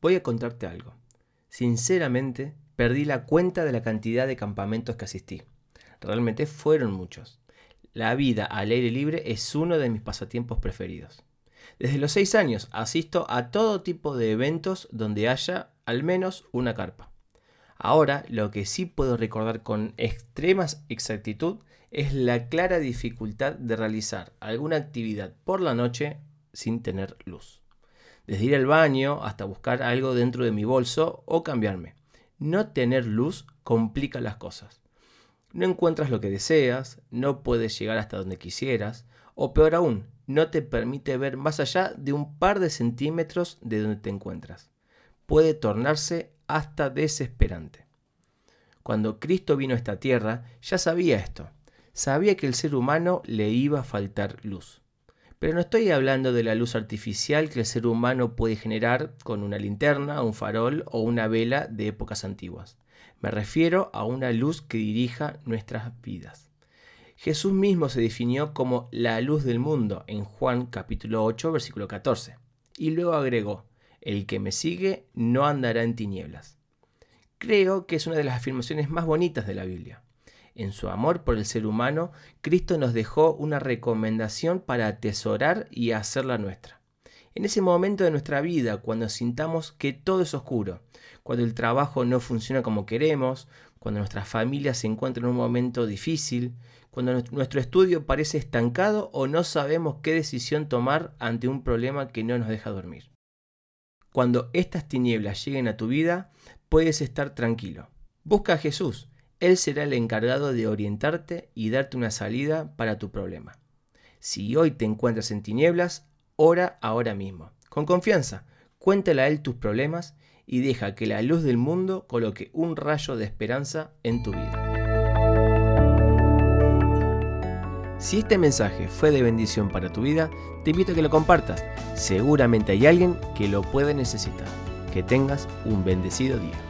voy a contarte algo. Sinceramente, perdí la cuenta de la cantidad de campamentos que asistí. Realmente fueron muchos. La vida al aire libre es uno de mis pasatiempos preferidos. Desde los 6 años asisto a todo tipo de eventos donde haya al menos una carpa. Ahora lo que sí puedo recordar con extrema exactitud es la clara dificultad de realizar alguna actividad por la noche sin tener luz. Desde ir al baño hasta buscar algo dentro de mi bolso o cambiarme. No tener luz complica las cosas. No encuentras lo que deseas, no puedes llegar hasta donde quisieras, o peor aún, no te permite ver más allá de un par de centímetros de donde te encuentras. Puede tornarse hasta desesperante. Cuando Cristo vino a esta tierra, ya sabía esto. Sabía que el ser humano le iba a faltar luz. Pero no estoy hablando de la luz artificial que el ser humano puede generar con una linterna, un farol o una vela de épocas antiguas. Me refiero a una luz que dirija nuestras vidas. Jesús mismo se definió como la luz del mundo en Juan capítulo 8 versículo 14. Y luego agregó, el que me sigue no andará en tinieblas. Creo que es una de las afirmaciones más bonitas de la Biblia. En su amor por el ser humano, Cristo nos dejó una recomendación para atesorar y hacerla nuestra. En ese momento de nuestra vida, cuando sintamos que todo es oscuro, cuando el trabajo no funciona como queremos, cuando nuestra familia se encuentra en un momento difícil, cuando nuestro estudio parece estancado o no sabemos qué decisión tomar ante un problema que no nos deja dormir. Cuando estas tinieblas lleguen a tu vida, puedes estar tranquilo. Busca a Jesús. Él será el encargado de orientarte y darte una salida para tu problema. Si hoy te encuentras en tinieblas, ora ahora mismo. Con confianza, cuéntale a Él tus problemas y deja que la luz del mundo coloque un rayo de esperanza en tu vida. Si este mensaje fue de bendición para tu vida, te invito a que lo compartas. Seguramente hay alguien que lo puede necesitar. Que tengas un bendecido día.